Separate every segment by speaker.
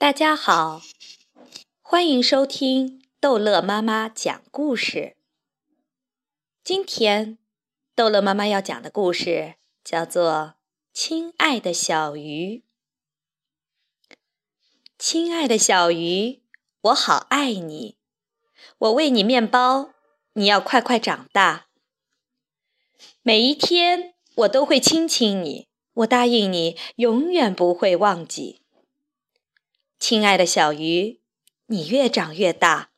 Speaker 1: 大家好，欢迎收听逗乐妈妈讲故事。今天，逗乐妈妈要讲的故事叫做《亲爱的小鱼》。亲爱的小鱼，我好爱你，我喂你面包，你要快快长大。每一天，我都会亲亲你，我答应你，永远不会忘记。亲爱的小鱼，你越长越大，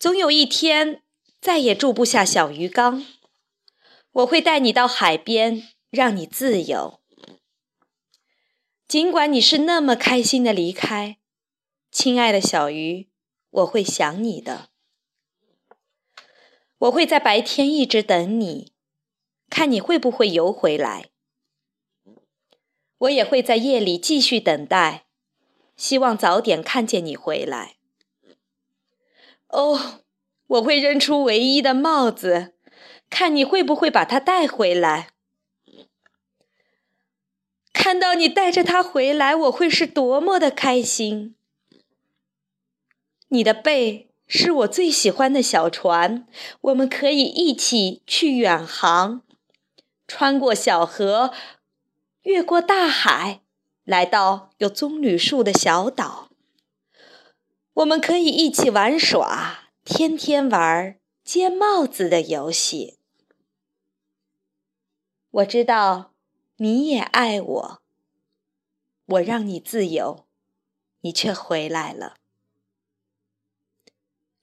Speaker 1: 总有一天再也住不下小鱼缸。我会带你到海边，让你自由。尽管你是那么开心的离开，亲爱的小鱼，我会想你的。我会在白天一直等你，看你会不会游回来。我也会在夜里继续等待。希望早点看见你回来。哦，我会扔出唯一的帽子，看你会不会把它带回来。看到你带着它回来，我会是多么的开心。你的背是我最喜欢的小船，我们可以一起去远航，穿过小河，越过大海。来到有棕榈树的小岛，我们可以一起玩耍，天天玩接帽子的游戏。我知道你也爱我，我让你自由，你却回来了。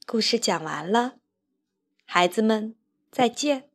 Speaker 1: 故事讲完了，孩子们再见。